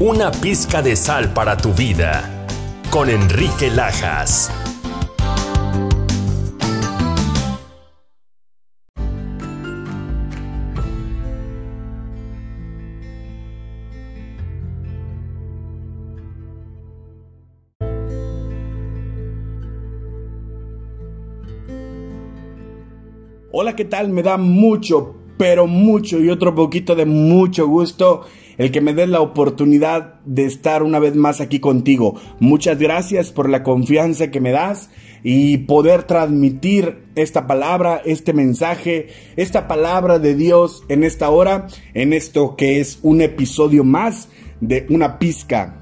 Una pizca de sal para tu vida con Enrique Lajas. Hola, ¿qué tal? Me da mucho, pero mucho y otro poquito de mucho gusto el que me des la oportunidad de estar una vez más aquí contigo. Muchas gracias por la confianza que me das y poder transmitir esta palabra, este mensaje, esta palabra de Dios en esta hora, en esto que es un episodio más de una pizca,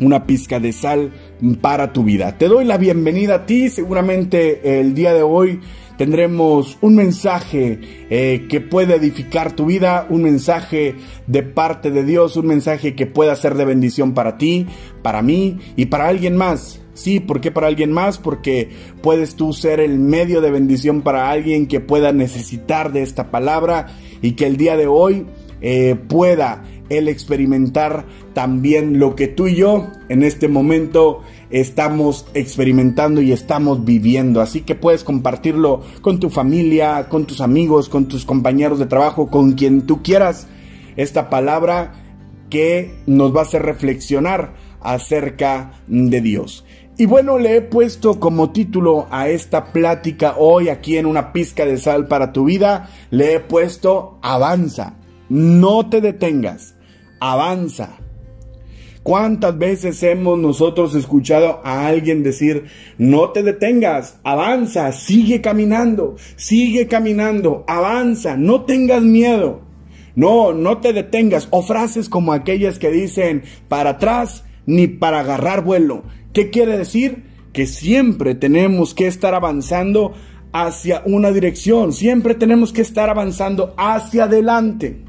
una pizca de sal para tu vida. Te doy la bienvenida a ti, seguramente el día de hoy tendremos un mensaje eh, que puede edificar tu vida, un mensaje de parte de Dios, un mensaje que pueda ser de bendición para ti, para mí y para alguien más. Sí, ¿por qué para alguien más? Porque puedes tú ser el medio de bendición para alguien que pueda necesitar de esta palabra y que el día de hoy eh, pueda él experimentar también lo que tú y yo en este momento estamos experimentando y estamos viviendo. Así que puedes compartirlo con tu familia, con tus amigos, con tus compañeros de trabajo, con quien tú quieras. Esta palabra que nos va a hacer reflexionar acerca de Dios. Y bueno, le he puesto como título a esta plática hoy aquí en una pizca de sal para tu vida, le he puesto avanza, no te detengas, avanza. ¿Cuántas veces hemos nosotros escuchado a alguien decir, no te detengas, avanza, sigue caminando, sigue caminando, avanza, no tengas miedo? No, no te detengas. O frases como aquellas que dicen, para atrás ni para agarrar vuelo. ¿Qué quiere decir? Que siempre tenemos que estar avanzando hacia una dirección, siempre tenemos que estar avanzando hacia adelante.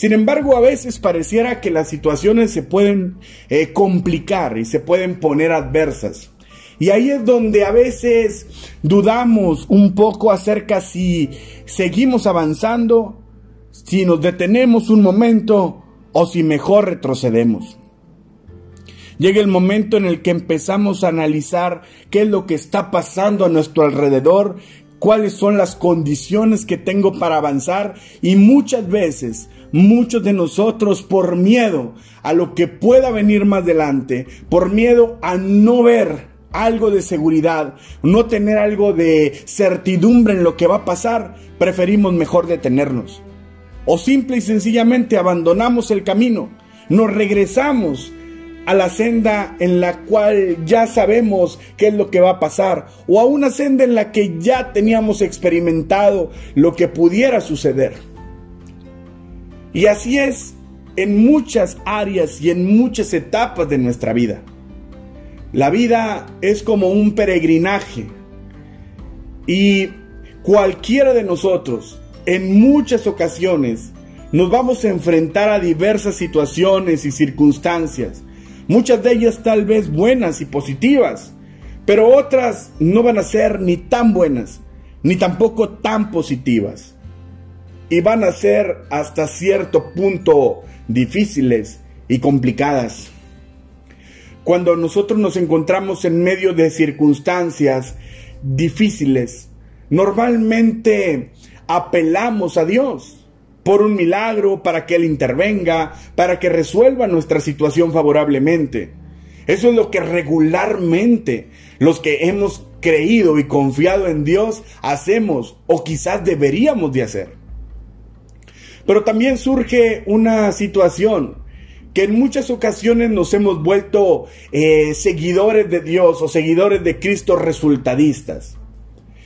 Sin embargo, a veces pareciera que las situaciones se pueden eh, complicar y se pueden poner adversas. Y ahí es donde a veces dudamos un poco acerca si seguimos avanzando, si nos detenemos un momento o si mejor retrocedemos. Llega el momento en el que empezamos a analizar qué es lo que está pasando a nuestro alrededor, cuáles son las condiciones que tengo para avanzar y muchas veces muchos de nosotros por miedo a lo que pueda venir más adelante, por miedo a no ver algo de seguridad, no tener algo de certidumbre en lo que va a pasar, preferimos mejor detenernos. O simple y sencillamente abandonamos el camino, nos regresamos a la senda en la cual ya sabemos qué es lo que va a pasar, o a una senda en la que ya teníamos experimentado lo que pudiera suceder. Y así es en muchas áreas y en muchas etapas de nuestra vida. La vida es como un peregrinaje. Y cualquiera de nosotros en muchas ocasiones nos vamos a enfrentar a diversas situaciones y circunstancias, muchas de ellas tal vez buenas y positivas, pero otras no van a ser ni tan buenas ni tampoco tan positivas y van a ser hasta cierto punto difíciles y complicadas. Cuando nosotros nos encontramos en medio de circunstancias difíciles, normalmente apelamos a Dios por un milagro, para que Él intervenga, para que resuelva nuestra situación favorablemente. Eso es lo que regularmente los que hemos creído y confiado en Dios hacemos o quizás deberíamos de hacer. Pero también surge una situación que en muchas ocasiones nos hemos vuelto eh, seguidores de Dios o seguidores de Cristo resultadistas.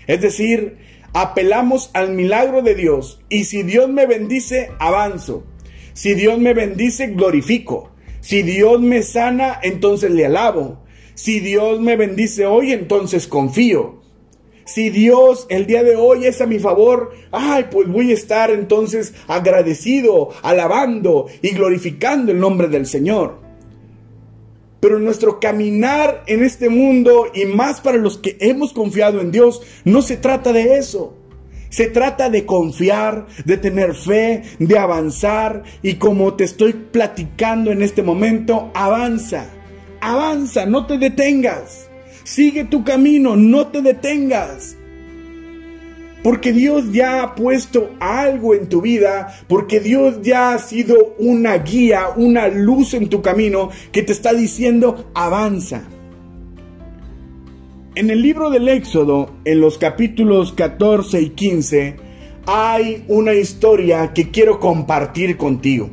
Es decir, apelamos al milagro de Dios y si Dios me bendice, avanzo. Si Dios me bendice, glorifico. Si Dios me sana, entonces le alabo. Si Dios me bendice hoy, entonces confío. Si Dios el día de hoy es a mi favor, ay, pues voy a estar entonces agradecido, alabando y glorificando el nombre del Señor. Pero nuestro caminar en este mundo y más para los que hemos confiado en Dios, no se trata de eso. Se trata de confiar, de tener fe, de avanzar y como te estoy platicando en este momento, avanza, avanza, no te detengas. Sigue tu camino, no te detengas. Porque Dios ya ha puesto algo en tu vida, porque Dios ya ha sido una guía, una luz en tu camino que te está diciendo avanza. En el libro del Éxodo, en los capítulos 14 y 15, hay una historia que quiero compartir contigo.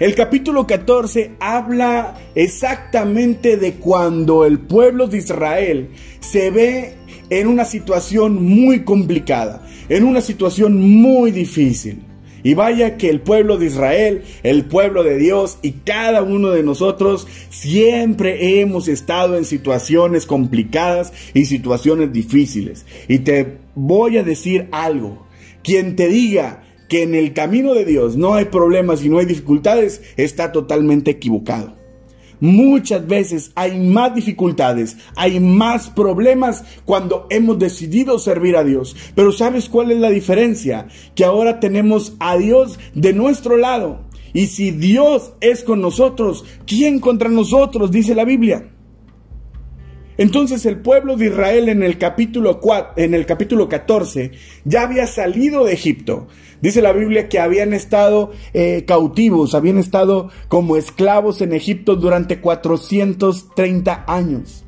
El capítulo 14 habla exactamente de cuando el pueblo de Israel se ve en una situación muy complicada, en una situación muy difícil. Y vaya que el pueblo de Israel, el pueblo de Dios y cada uno de nosotros siempre hemos estado en situaciones complicadas y situaciones difíciles. Y te voy a decir algo. Quien te diga que en el camino de Dios no hay problemas y no hay dificultades, está totalmente equivocado. Muchas veces hay más dificultades, hay más problemas cuando hemos decidido servir a Dios. Pero ¿sabes cuál es la diferencia? Que ahora tenemos a Dios de nuestro lado. Y si Dios es con nosotros, ¿quién contra nosotros? Dice la Biblia. Entonces el pueblo de Israel en el capítulo 4, en el capítulo 14 ya había salido de Egipto. Dice la Biblia que habían estado eh, cautivos, habían estado como esclavos en Egipto durante 430 años.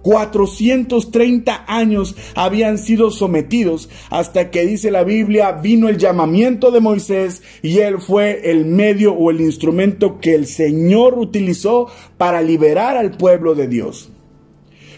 430 años habían sido sometidos hasta que dice la Biblia vino el llamamiento de Moisés y él fue el medio o el instrumento que el Señor utilizó para liberar al pueblo de Dios.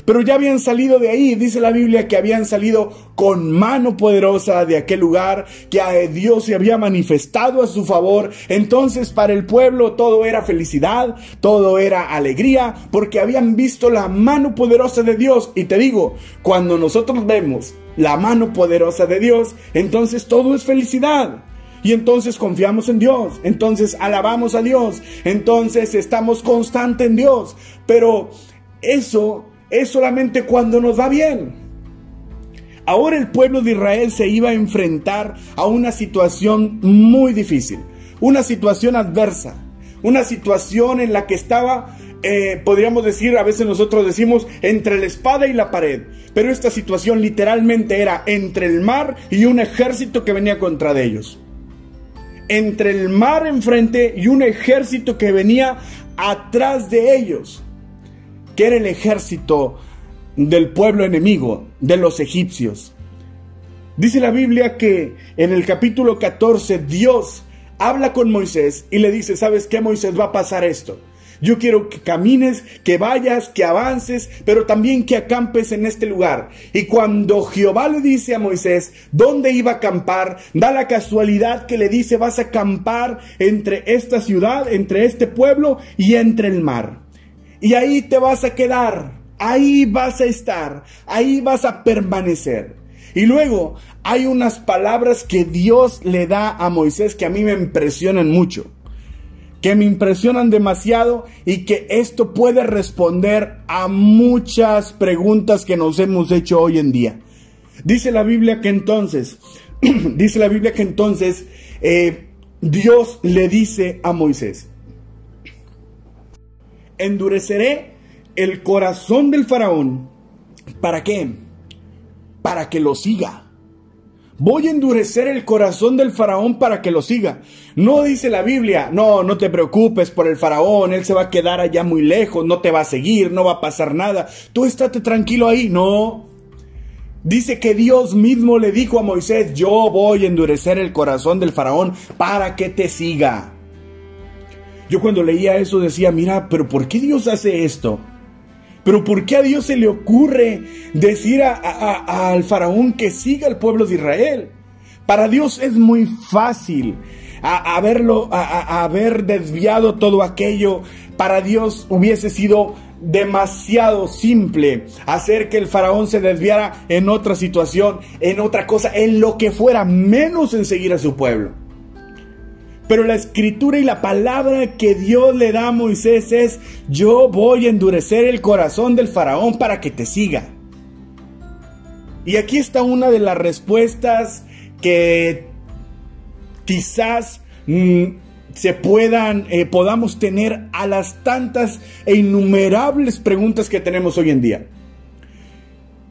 Pero ya habían salido de ahí, dice la Biblia que habían salido con mano poderosa de aquel lugar, que a Dios se había manifestado a su favor. Entonces para el pueblo todo era felicidad, todo era alegría, porque habían visto la mano poderosa de Dios. Y te digo, cuando nosotros vemos la mano poderosa de Dios, entonces todo es felicidad. Y entonces confiamos en Dios, entonces alabamos a Dios, entonces estamos constantes en Dios. Pero eso es solamente cuando nos va bien. Ahora el pueblo de Israel se iba a enfrentar a una situación muy difícil, una situación adversa, una situación en la que estaba, eh, podríamos decir, a veces nosotros decimos, entre la espada y la pared. Pero esta situación literalmente era entre el mar y un ejército que venía contra de ellos. Entre el mar enfrente y un ejército que venía atrás de ellos que era el ejército del pueblo enemigo, de los egipcios. Dice la Biblia que en el capítulo 14 Dios habla con Moisés y le dice, ¿sabes qué Moisés va a pasar esto? Yo quiero que camines, que vayas, que avances, pero también que acampes en este lugar. Y cuando Jehová le dice a Moisés dónde iba a acampar, da la casualidad que le dice vas a acampar entre esta ciudad, entre este pueblo y entre el mar. Y ahí te vas a quedar, ahí vas a estar, ahí vas a permanecer. Y luego hay unas palabras que Dios le da a Moisés que a mí me impresionan mucho, que me impresionan demasiado y que esto puede responder a muchas preguntas que nos hemos hecho hoy en día. Dice la Biblia que entonces, dice la Biblia que entonces eh, Dios le dice a Moisés, endureceré el corazón del faraón. ¿Para qué? Para que lo siga. Voy a endurecer el corazón del faraón para que lo siga. No dice la Biblia, no, no te preocupes por el faraón, él se va a quedar allá muy lejos, no te va a seguir, no va a pasar nada. Tú estate tranquilo ahí, no. Dice que Dios mismo le dijo a Moisés, yo voy a endurecer el corazón del faraón para que te siga. Yo cuando leía eso decía, mira, pero ¿por qué Dios hace esto? Pero ¿por qué a Dios se le ocurre decir al faraón que siga al pueblo de Israel? Para Dios es muy fácil haberlo, haber desviado todo aquello. Para Dios hubiese sido demasiado simple hacer que el faraón se desviara en otra situación, en otra cosa, en lo que fuera, menos en seguir a su pueblo. Pero la escritura y la palabra que Dios le da a Moisés es, yo voy a endurecer el corazón del faraón para que te siga. Y aquí está una de las respuestas que quizás mm, se puedan, eh, podamos tener a las tantas e innumerables preguntas que tenemos hoy en día.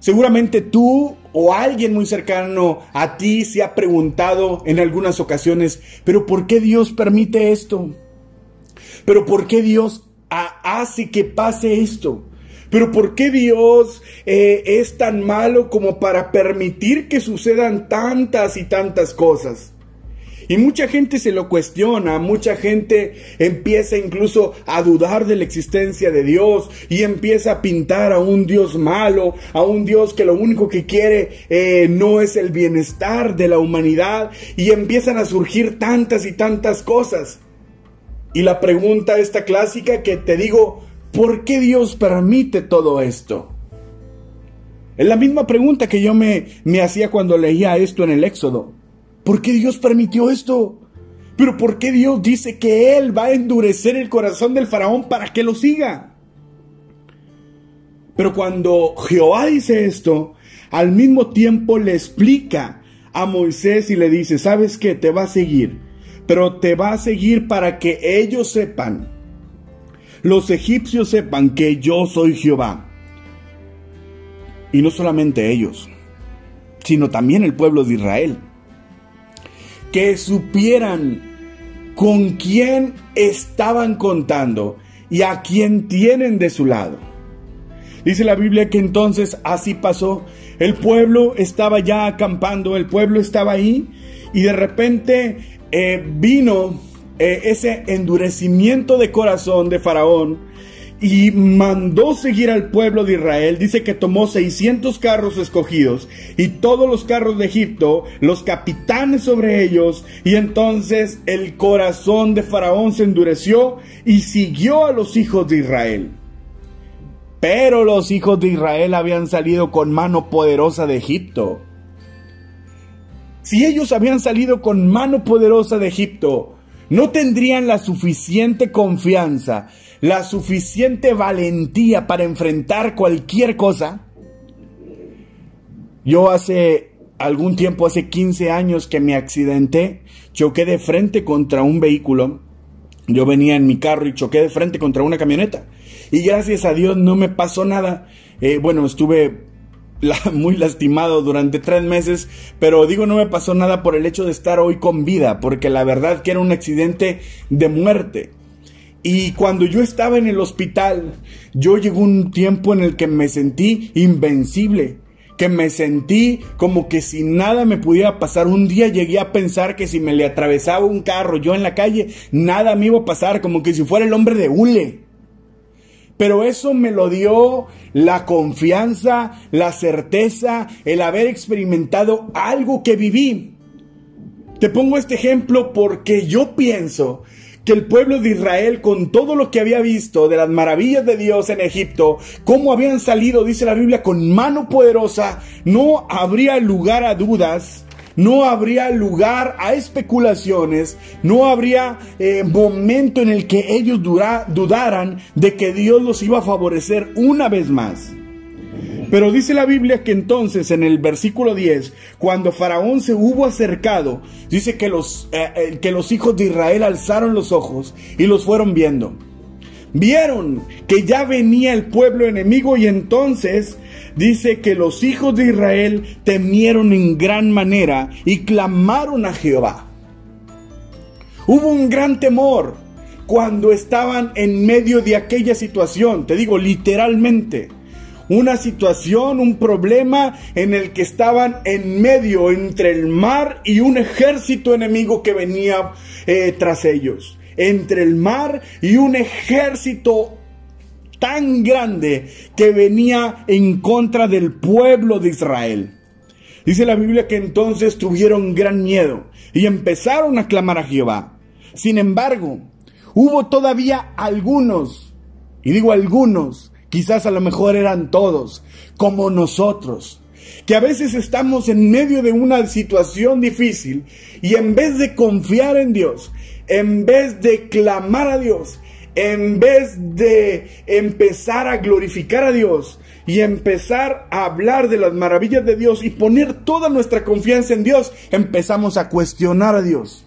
Seguramente tú o alguien muy cercano a ti se ha preguntado en algunas ocasiones, pero ¿por qué Dios permite esto? ¿Pero por qué Dios hace que pase esto? ¿Pero por qué Dios eh, es tan malo como para permitir que sucedan tantas y tantas cosas? Y mucha gente se lo cuestiona, mucha gente empieza incluso a dudar de la existencia de Dios y empieza a pintar a un Dios malo, a un Dios que lo único que quiere eh, no es el bienestar de la humanidad y empiezan a surgir tantas y tantas cosas. Y la pregunta esta clásica que te digo, ¿por qué Dios permite todo esto? Es la misma pregunta que yo me, me hacía cuando leía esto en el Éxodo. ¿Por qué Dios permitió esto? Pero ¿por qué Dios dice que Él va a endurecer el corazón del faraón para que lo siga? Pero cuando Jehová dice esto, al mismo tiempo le explica a Moisés y le dice, ¿sabes qué? Te va a seguir, pero te va a seguir para que ellos sepan, los egipcios sepan que yo soy Jehová. Y no solamente ellos, sino también el pueblo de Israel que supieran con quién estaban contando y a quién tienen de su lado. Dice la Biblia que entonces así pasó. El pueblo estaba ya acampando, el pueblo estaba ahí y de repente eh, vino eh, ese endurecimiento de corazón de Faraón y mandó seguir al pueblo de Israel. Dice que tomó 600 carros escogidos y todos los carros de Egipto, los capitanes sobre ellos, y entonces el corazón de Faraón se endureció y siguió a los hijos de Israel. Pero los hijos de Israel habían salido con mano poderosa de Egipto. Si ellos habían salido con mano poderosa de Egipto, no tendrían la suficiente confianza la suficiente valentía para enfrentar cualquier cosa. Yo hace algún tiempo, hace 15 años que me accidenté, choqué de frente contra un vehículo. Yo venía en mi carro y choqué de frente contra una camioneta. Y gracias a Dios no me pasó nada. Eh, bueno, estuve muy lastimado durante tres meses, pero digo no me pasó nada por el hecho de estar hoy con vida, porque la verdad que era un accidente de muerte. Y cuando yo estaba en el hospital, yo llegó un tiempo en el que me sentí invencible, que me sentí como que si nada me pudiera pasar. Un día llegué a pensar que si me le atravesaba un carro yo en la calle, nada me iba a pasar, como que si fuera el hombre de hule. Pero eso me lo dio la confianza, la certeza, el haber experimentado algo que viví. Te pongo este ejemplo porque yo pienso que el pueblo de Israel, con todo lo que había visto de las maravillas de Dios en Egipto, cómo habían salido, dice la Biblia, con mano poderosa, no habría lugar a dudas, no habría lugar a especulaciones, no habría eh, momento en el que ellos dudaran de que Dios los iba a favorecer una vez más. Pero dice la Biblia que entonces en el versículo 10, cuando Faraón se hubo acercado, dice que los, eh, eh, que los hijos de Israel alzaron los ojos y los fueron viendo. Vieron que ya venía el pueblo enemigo y entonces dice que los hijos de Israel temieron en gran manera y clamaron a Jehová. Hubo un gran temor cuando estaban en medio de aquella situación, te digo literalmente una situación, un problema en el que estaban en medio entre el mar y un ejército enemigo que venía eh, tras ellos. Entre el mar y un ejército tan grande que venía en contra del pueblo de Israel. Dice la Biblia que entonces tuvieron gran miedo y empezaron a clamar a Jehová. Sin embargo, hubo todavía algunos, y digo algunos, Quizás a lo mejor eran todos, como nosotros, que a veces estamos en medio de una situación difícil y en vez de confiar en Dios, en vez de clamar a Dios, en vez de empezar a glorificar a Dios y empezar a hablar de las maravillas de Dios y poner toda nuestra confianza en Dios, empezamos a cuestionar a Dios.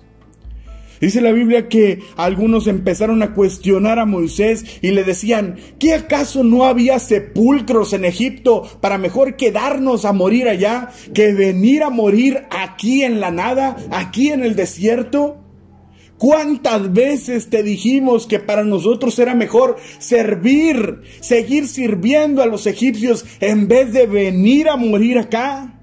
Dice la Biblia que algunos empezaron a cuestionar a Moisés y le decían, ¿qué acaso no había sepulcros en Egipto para mejor quedarnos a morir allá que venir a morir aquí en la nada, aquí en el desierto? ¿Cuántas veces te dijimos que para nosotros era mejor servir, seguir sirviendo a los egipcios en vez de venir a morir acá?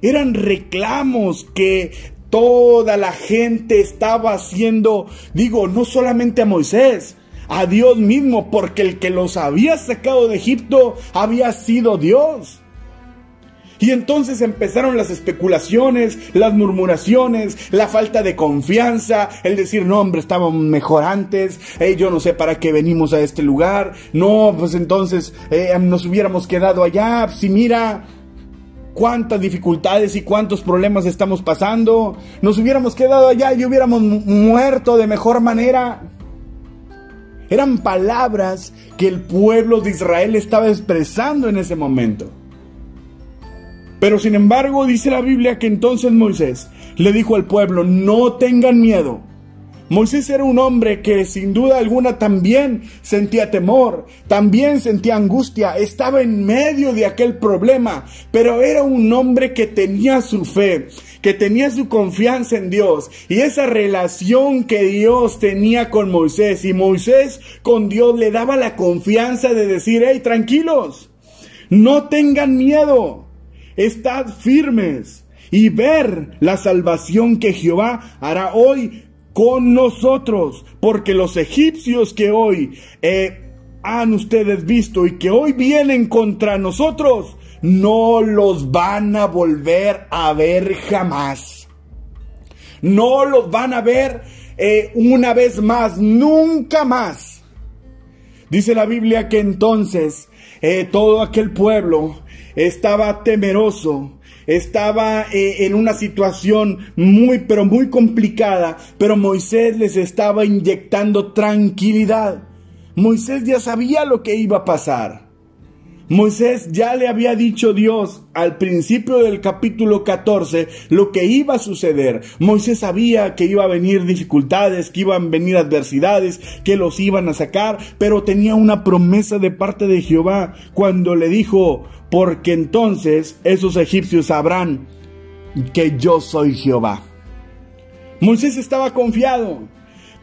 Eran reclamos que toda la gente estaba haciendo, digo, no solamente a Moisés, a Dios mismo, porque el que los había sacado de Egipto había sido Dios. Y entonces empezaron las especulaciones, las murmuraciones, la falta de confianza, el decir, no, hombre, estábamos mejor antes, eh, yo no sé para qué venimos a este lugar, no, pues entonces eh, nos hubiéramos quedado allá, si mira, cuántas dificultades y cuántos problemas estamos pasando. Nos hubiéramos quedado allá y hubiéramos muerto de mejor manera. Eran palabras que el pueblo de Israel estaba expresando en ese momento. Pero sin embargo dice la Biblia que entonces Moisés le dijo al pueblo, no tengan miedo. Moisés era un hombre que sin duda alguna también sentía temor, también sentía angustia, estaba en medio de aquel problema, pero era un hombre que tenía su fe, que tenía su confianza en Dios y esa relación que Dios tenía con Moisés y Moisés con Dios le daba la confianza de decir, hey, tranquilos, no tengan miedo, Estad firmes y ver la salvación que Jehová hará hoy con nosotros, porque los egipcios que hoy eh, han ustedes visto y que hoy vienen contra nosotros, no los van a volver a ver jamás. No los van a ver eh, una vez más, nunca más. Dice la Biblia que entonces eh, todo aquel pueblo estaba temeroso, estaba eh, en una situación muy, pero muy complicada, pero Moisés les estaba inyectando tranquilidad. Moisés ya sabía lo que iba a pasar. Moisés ya le había dicho Dios al principio del capítulo 14 lo que iba a suceder. Moisés sabía que iba a venir dificultades, que iban a venir adversidades, que los iban a sacar, pero tenía una promesa de parte de Jehová cuando le dijo, porque entonces esos egipcios sabrán que yo soy Jehová. Moisés estaba confiado,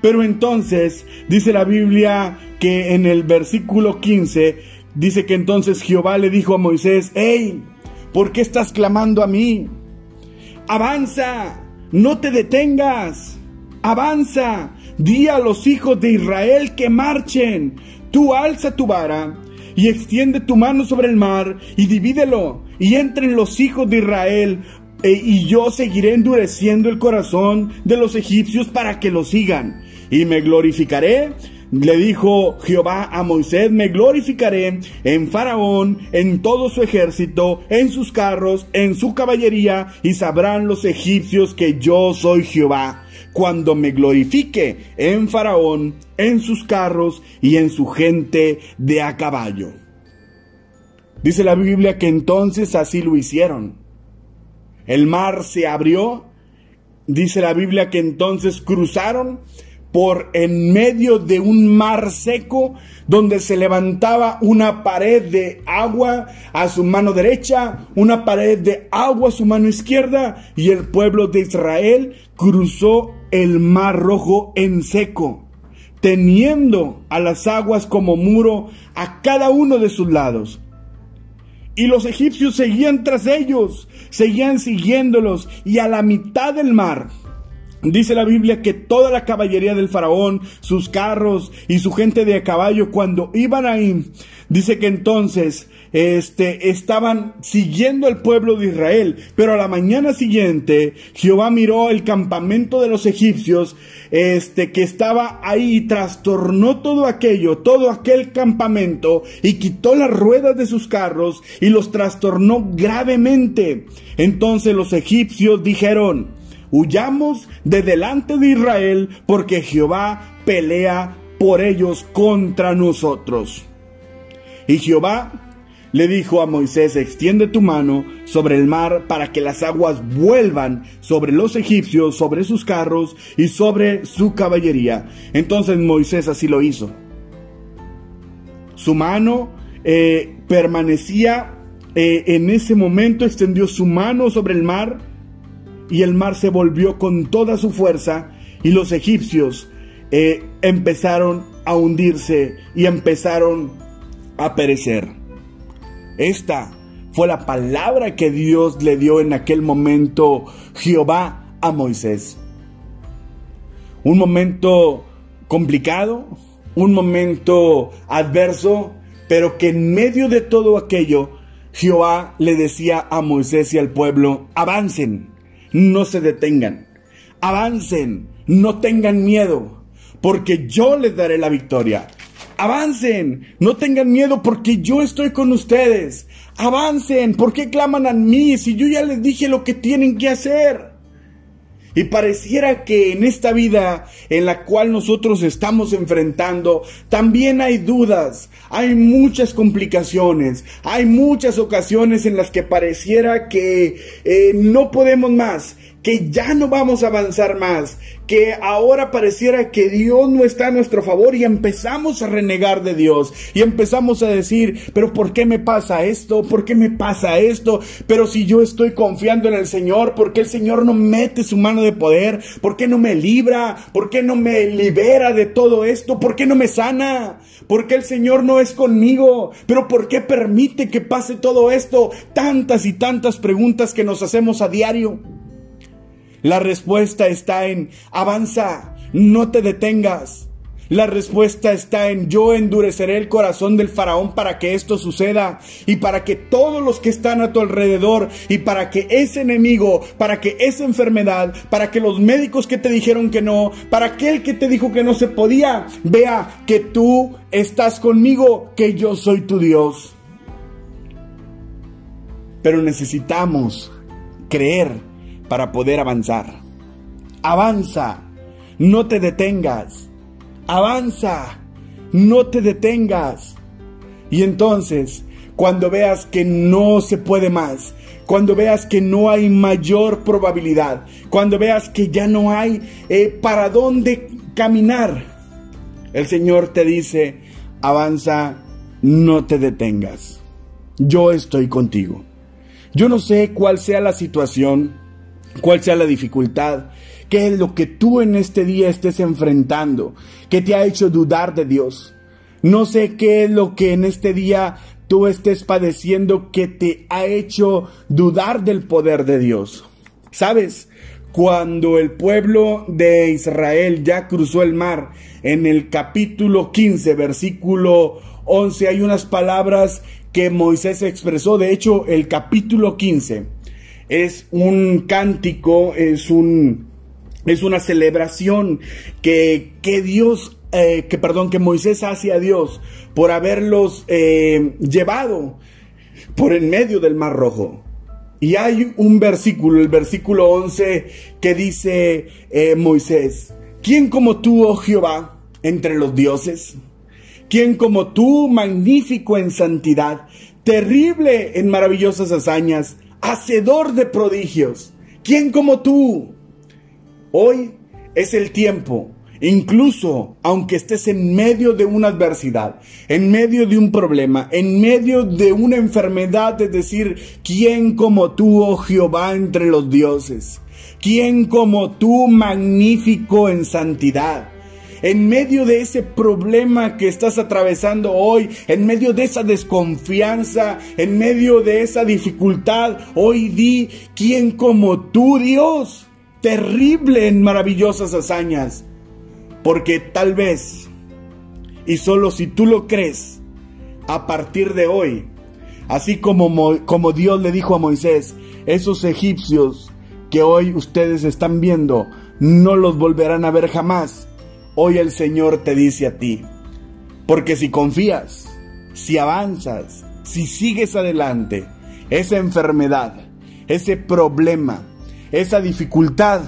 pero entonces dice la Biblia que en el versículo 15 Dice que entonces Jehová le dijo a Moisés, hey, ¿por qué estás clamando a mí? Avanza, no te detengas, avanza, di a los hijos de Israel que marchen, tú alza tu vara y extiende tu mano sobre el mar y divídelo y entren los hijos de Israel e, y yo seguiré endureciendo el corazón de los egipcios para que lo sigan. Y me glorificaré le dijo Jehová a Moisés, me glorificaré en Faraón, en todo su ejército, en sus carros, en su caballería, y sabrán los egipcios que yo soy Jehová, cuando me glorifique en Faraón, en sus carros y en su gente de a caballo. Dice la Biblia que entonces así lo hicieron. El mar se abrió. Dice la Biblia que entonces cruzaron por en medio de un mar seco donde se levantaba una pared de agua a su mano derecha, una pared de agua a su mano izquierda y el pueblo de Israel cruzó el mar rojo en seco, teniendo a las aguas como muro a cada uno de sus lados. Y los egipcios seguían tras ellos, seguían siguiéndolos y a la mitad del mar Dice la Biblia que toda la caballería del faraón, sus carros y su gente de a caballo, cuando iban ahí, dice que entonces este, estaban siguiendo al pueblo de Israel. Pero a la mañana siguiente, Jehová miró el campamento de los egipcios, este, que estaba ahí y trastornó todo aquello, todo aquel campamento y quitó las ruedas de sus carros y los trastornó gravemente. Entonces los egipcios dijeron, huyamos de delante de Israel, porque Jehová pelea por ellos contra nosotros. Y Jehová le dijo a Moisés, extiende tu mano sobre el mar para que las aguas vuelvan sobre los egipcios, sobre sus carros y sobre su caballería. Entonces Moisés así lo hizo. Su mano eh, permanecía eh, en ese momento, extendió su mano sobre el mar y el mar se volvió con toda su fuerza y los egipcios eh, empezaron a hundirse y empezaron a perecer. Esta fue la palabra que Dios le dio en aquel momento Jehová a Moisés. Un momento complicado, un momento adverso, pero que en medio de todo aquello, Jehová le decía a Moisés y al pueblo, avancen, no se detengan, avancen, no tengan miedo, porque yo les daré la victoria. Avancen, no tengan miedo porque yo estoy con ustedes. Avancen, ¿por qué claman a mí si yo ya les dije lo que tienen que hacer? Y pareciera que en esta vida en la cual nosotros estamos enfrentando, también hay dudas, hay muchas complicaciones, hay muchas ocasiones en las que pareciera que eh, no podemos más, que ya no vamos a avanzar más, que ahora pareciera que Dios no está a nuestro favor y empezamos a renegar de Dios y empezamos a decir, pero ¿por qué me pasa esto? ¿Por qué me pasa esto? Pero si yo estoy confiando en el Señor, ¿por qué el Señor no mete su mano de poder? ¿Por qué no me libra? ¿Por qué no me libera de todo esto? ¿Por qué no me sana? ¿Por qué el Señor no es conmigo? ¿Pero por qué permite que pase todo esto? Tantas y tantas preguntas que nos hacemos a diario. La respuesta está en avanza, no te detengas. La respuesta está en yo endureceré el corazón del faraón para que esto suceda y para que todos los que están a tu alrededor y para que ese enemigo, para que esa enfermedad, para que los médicos que te dijeron que no, para aquel que te dijo que no se podía, vea que tú estás conmigo, que yo soy tu Dios. Pero necesitamos creer para poder avanzar. Avanza, no te detengas. Avanza, no te detengas. Y entonces, cuando veas que no se puede más, cuando veas que no hay mayor probabilidad, cuando veas que ya no hay eh, para dónde caminar, el Señor te dice, avanza, no te detengas. Yo estoy contigo. Yo no sé cuál sea la situación, cuál sea la dificultad, qué es lo que tú en este día estés enfrentando, qué te ha hecho dudar de Dios. No sé qué es lo que en este día tú estés padeciendo que te ha hecho dudar del poder de Dios. ¿Sabes? Cuando el pueblo de Israel ya cruzó el mar, en el capítulo 15, versículo 11, hay unas palabras que Moisés expresó. De hecho, el capítulo 15 es un cántico, es un es una celebración que, que Dios, eh, que perdón, que Moisés hace a Dios por haberlos eh, llevado por en medio del Mar Rojo. Y hay un versículo, el versículo 11, que dice eh, Moisés, ¿quién como tú, oh Jehová, entre los dioses? ¿Quién como tú, magnífico en santidad, terrible en maravillosas hazañas? Hacedor de prodigios. ¿Quién como tú? Hoy es el tiempo, incluso aunque estés en medio de una adversidad, en medio de un problema, en medio de una enfermedad, es decir, ¿quién como tú, oh Jehová, entre los dioses? ¿Quién como tú, magnífico en santidad? En medio de ese problema que estás atravesando hoy, en medio de esa desconfianza, en medio de esa dificultad, hoy di, ¿quién como tú, Dios? Terrible en maravillosas hazañas. Porque tal vez, y solo si tú lo crees, a partir de hoy, así como, como Dios le dijo a Moisés, esos egipcios que hoy ustedes están viendo, no los volverán a ver jamás Hoy el Señor te dice a ti, porque si confías, si avanzas, si sigues adelante, esa enfermedad, ese problema, esa dificultad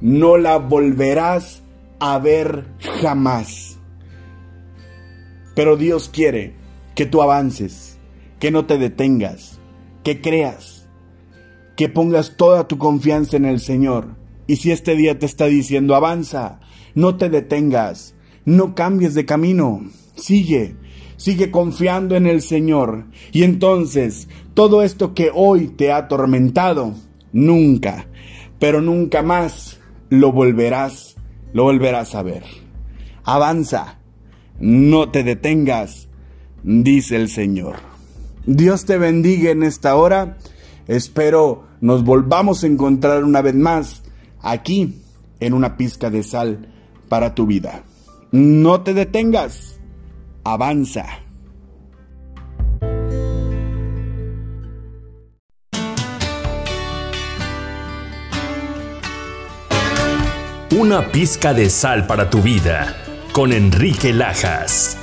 no la volverás a ver jamás. Pero Dios quiere que tú avances, que no te detengas, que creas, que pongas toda tu confianza en el Señor. Y si este día te está diciendo, avanza, no te detengas, no cambies de camino, sigue, sigue confiando en el Señor. Y entonces, todo esto que hoy te ha atormentado, nunca, pero nunca más lo volverás, lo volverás a ver. Avanza, no te detengas, dice el Señor. Dios te bendiga en esta hora. Espero nos volvamos a encontrar una vez más aquí en una pizca de sal para tu vida. No te detengas, avanza. Una pizca de sal para tu vida con Enrique Lajas.